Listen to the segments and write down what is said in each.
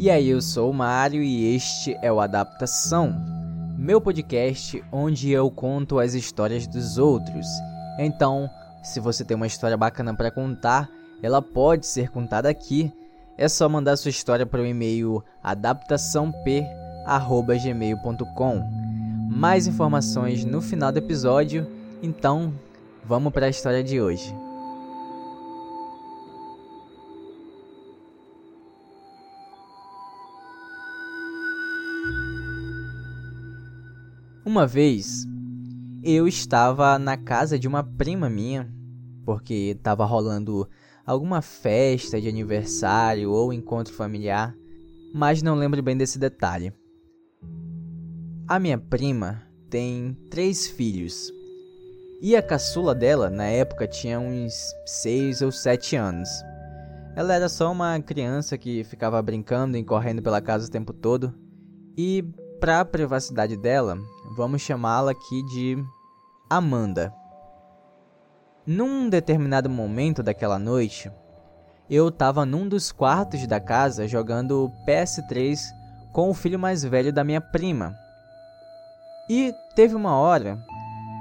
E aí, eu sou o Mário e este é o Adaptação, meu podcast onde eu conto as histórias dos outros. Então, se você tem uma história bacana para contar, ela pode ser contada aqui. É só mandar sua história para o e-mail adaptaçãop@gmail.com. Mais informações no final do episódio. Então, vamos para a história de hoje. Uma vez, eu estava na casa de uma prima minha, porque estava rolando alguma festa de aniversário ou encontro familiar, mas não lembro bem desse detalhe. A minha prima tem três filhos, e a caçula dela, na época, tinha uns seis ou sete anos. Ela era só uma criança que ficava brincando e correndo pela casa o tempo todo, e para a privacidade dela, vamos chamá-la aqui de Amanda. Num determinado momento daquela noite, eu estava num dos quartos da casa jogando PS3 com o filho mais velho da minha prima. E teve uma hora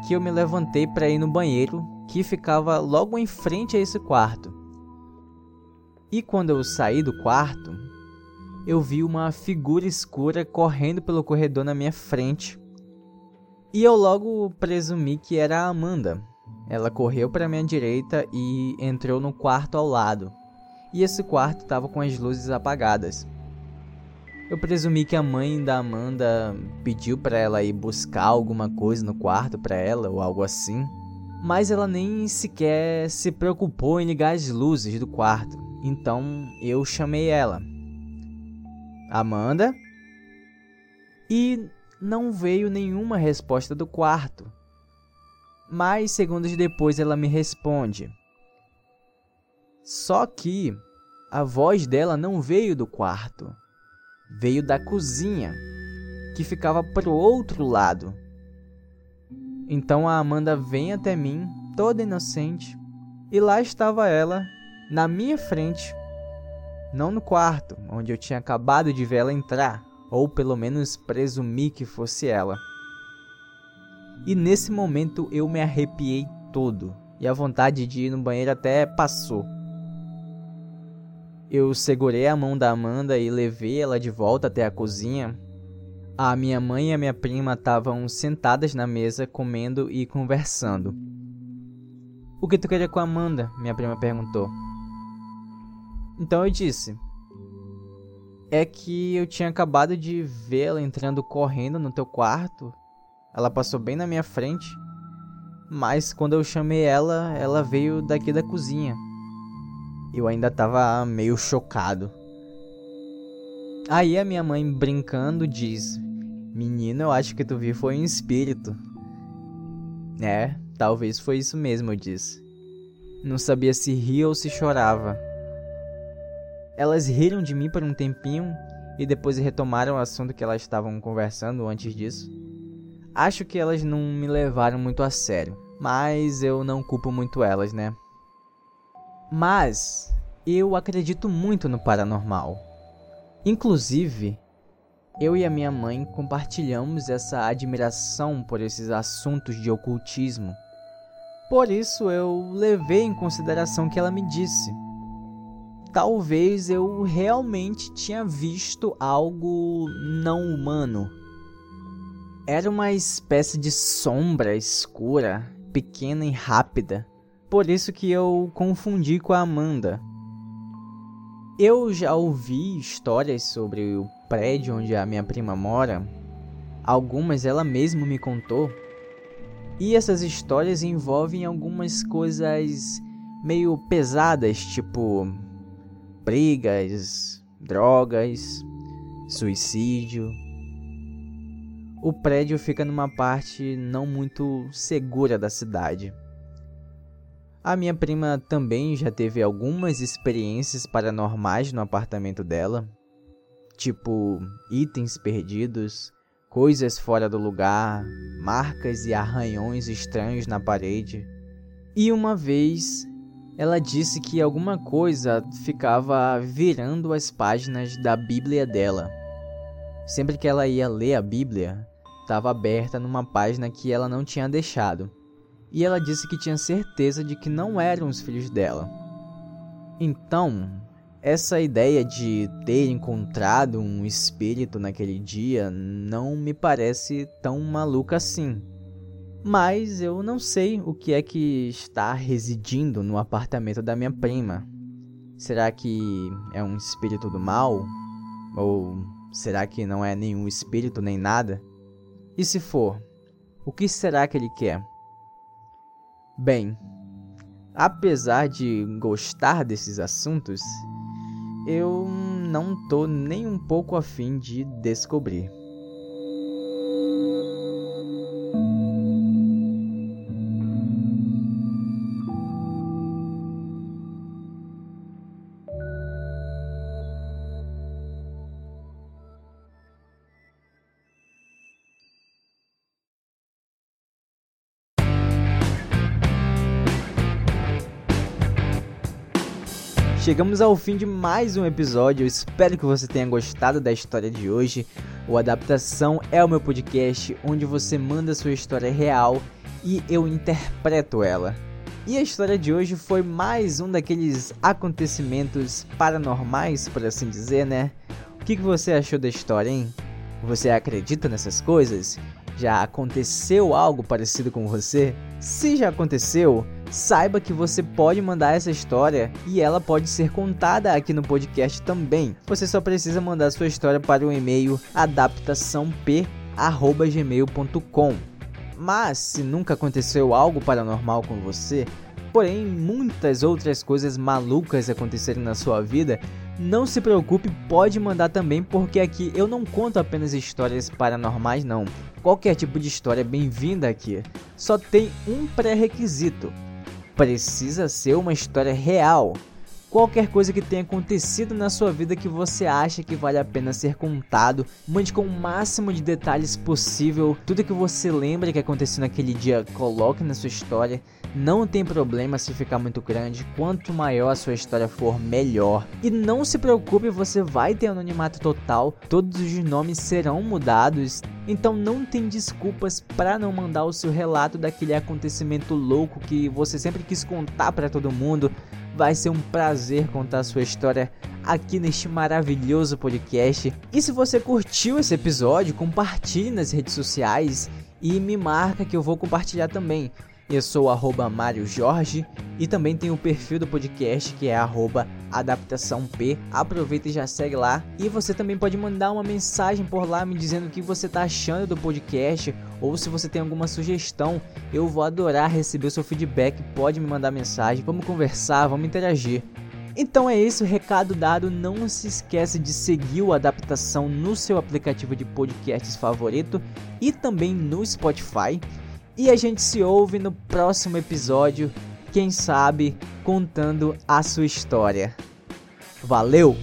que eu me levantei para ir no banheiro que ficava logo em frente a esse quarto. E quando eu saí do quarto, eu vi uma figura escura correndo pelo corredor na minha frente. E eu logo presumi que era a Amanda. Ela correu para minha direita e entrou no quarto ao lado. E esse quarto estava com as luzes apagadas. Eu presumi que a mãe da Amanda pediu para ela ir buscar alguma coisa no quarto para ela ou algo assim, mas ela nem sequer se preocupou em ligar as luzes do quarto. Então eu chamei ela. Amanda? E não veio nenhuma resposta do quarto. Mais segundos depois ela me responde. Só que a voz dela não veio do quarto, veio da cozinha, que ficava para o outro lado. Então a Amanda vem até mim, toda inocente, e lá estava ela, na minha frente, não no quarto, onde eu tinha acabado de ver ela entrar, ou pelo menos presumi que fosse ela. E nesse momento eu me arrepiei todo, e a vontade de ir no banheiro até passou. Eu segurei a mão da Amanda e levei ela de volta até a cozinha. A minha mãe e a minha prima estavam sentadas na mesa comendo e conversando. O que tu queria com a Amanda? Minha prima perguntou. Então eu disse: É que eu tinha acabado de vê-la entrando correndo no teu quarto. Ela passou bem na minha frente. Mas quando eu chamei ela, ela veio daqui da cozinha. Eu ainda tava meio chocado. Aí a minha mãe brincando diz: Menino, eu acho que tu viu foi um espírito. É, talvez foi isso mesmo, eu disse. Não sabia se ria ou se chorava. Elas riram de mim por um tempinho e depois retomaram o assunto que elas estavam conversando antes disso. Acho que elas não me levaram muito a sério, mas eu não culpo muito elas, né? Mas eu acredito muito no paranormal. Inclusive, eu e a minha mãe compartilhamos essa admiração por esses assuntos de ocultismo. Por isso eu levei em consideração o que ela me disse talvez eu realmente tinha visto algo não humano. Era uma espécie de sombra escura, pequena e rápida. Por isso que eu confundi com a Amanda. Eu já ouvi histórias sobre o prédio onde a minha prima mora. Algumas ela mesma me contou. E essas histórias envolvem algumas coisas meio pesadas, tipo brigas, drogas, suicídio. O prédio fica numa parte não muito segura da cidade. A minha prima também já teve algumas experiências paranormais no apartamento dela, tipo itens perdidos, coisas fora do lugar, marcas e arranhões estranhos na parede. E uma vez ela disse que alguma coisa ficava virando as páginas da Bíblia dela. Sempre que ela ia ler a Bíblia, estava aberta numa página que ela não tinha deixado. E ela disse que tinha certeza de que não eram os filhos dela. Então, essa ideia de ter encontrado um espírito naquele dia não me parece tão maluca assim. Mas eu não sei o que é que está residindo no apartamento da minha prima. Será que é um espírito do mal? Ou será que não é nenhum espírito nem nada? E se for, o que será que ele quer? Bem, apesar de gostar desses assuntos, eu não tô nem um pouco afim de descobrir. Chegamos ao fim de mais um episódio. Eu espero que você tenha gostado da história de hoje. O Adaptação é o meu podcast onde você manda sua história real e eu interpreto ela. E a história de hoje foi mais um daqueles acontecimentos paranormais, por assim dizer, né? O que, que você achou da história, hein? Você acredita nessas coisas? Já aconteceu algo parecido com você? Se já aconteceu, saiba que você pode mandar essa história e ela pode ser contada aqui no podcast também. Você só precisa mandar sua história para o e-mail adaptaçãop@gmail.com. Mas se nunca aconteceu algo paranormal com você, porém muitas outras coisas malucas aconteceram na sua vida, não se preocupe, pode mandar também, porque aqui eu não conto apenas histórias paranormais, não. Qualquer tipo de história é bem-vinda aqui. Só tem um pré-requisito: precisa ser uma história real. Qualquer coisa que tenha acontecido na sua vida que você acha que vale a pena ser contado, mande com o máximo de detalhes possível. Tudo que você lembra que aconteceu naquele dia, coloque na sua história. Não tem problema se ficar muito grande, quanto maior a sua história for, melhor. E não se preocupe, você vai ter anonimato total, todos os nomes serão mudados, então não tem desculpas para não mandar o seu relato daquele acontecimento louco que você sempre quis contar para todo mundo. Vai ser um prazer contar sua história aqui neste maravilhoso podcast. E se você curtiu esse episódio, compartilhe nas redes sociais e me marca que eu vou compartilhar também. Eu sou arroba Mário Jorge e também tem o perfil do podcast que é arroba adaptaçãop. Aproveita e já segue lá. E você também pode mandar uma mensagem por lá me dizendo o que você está achando do podcast ou se você tem alguma sugestão. Eu vou adorar receber o seu feedback. Pode me mandar mensagem, vamos conversar, vamos interagir. Então é isso, recado dado. Não se esquece de seguir o Adaptação no seu aplicativo de podcasts favorito e também no Spotify. E a gente se ouve no próximo episódio, quem sabe contando a sua história. Valeu!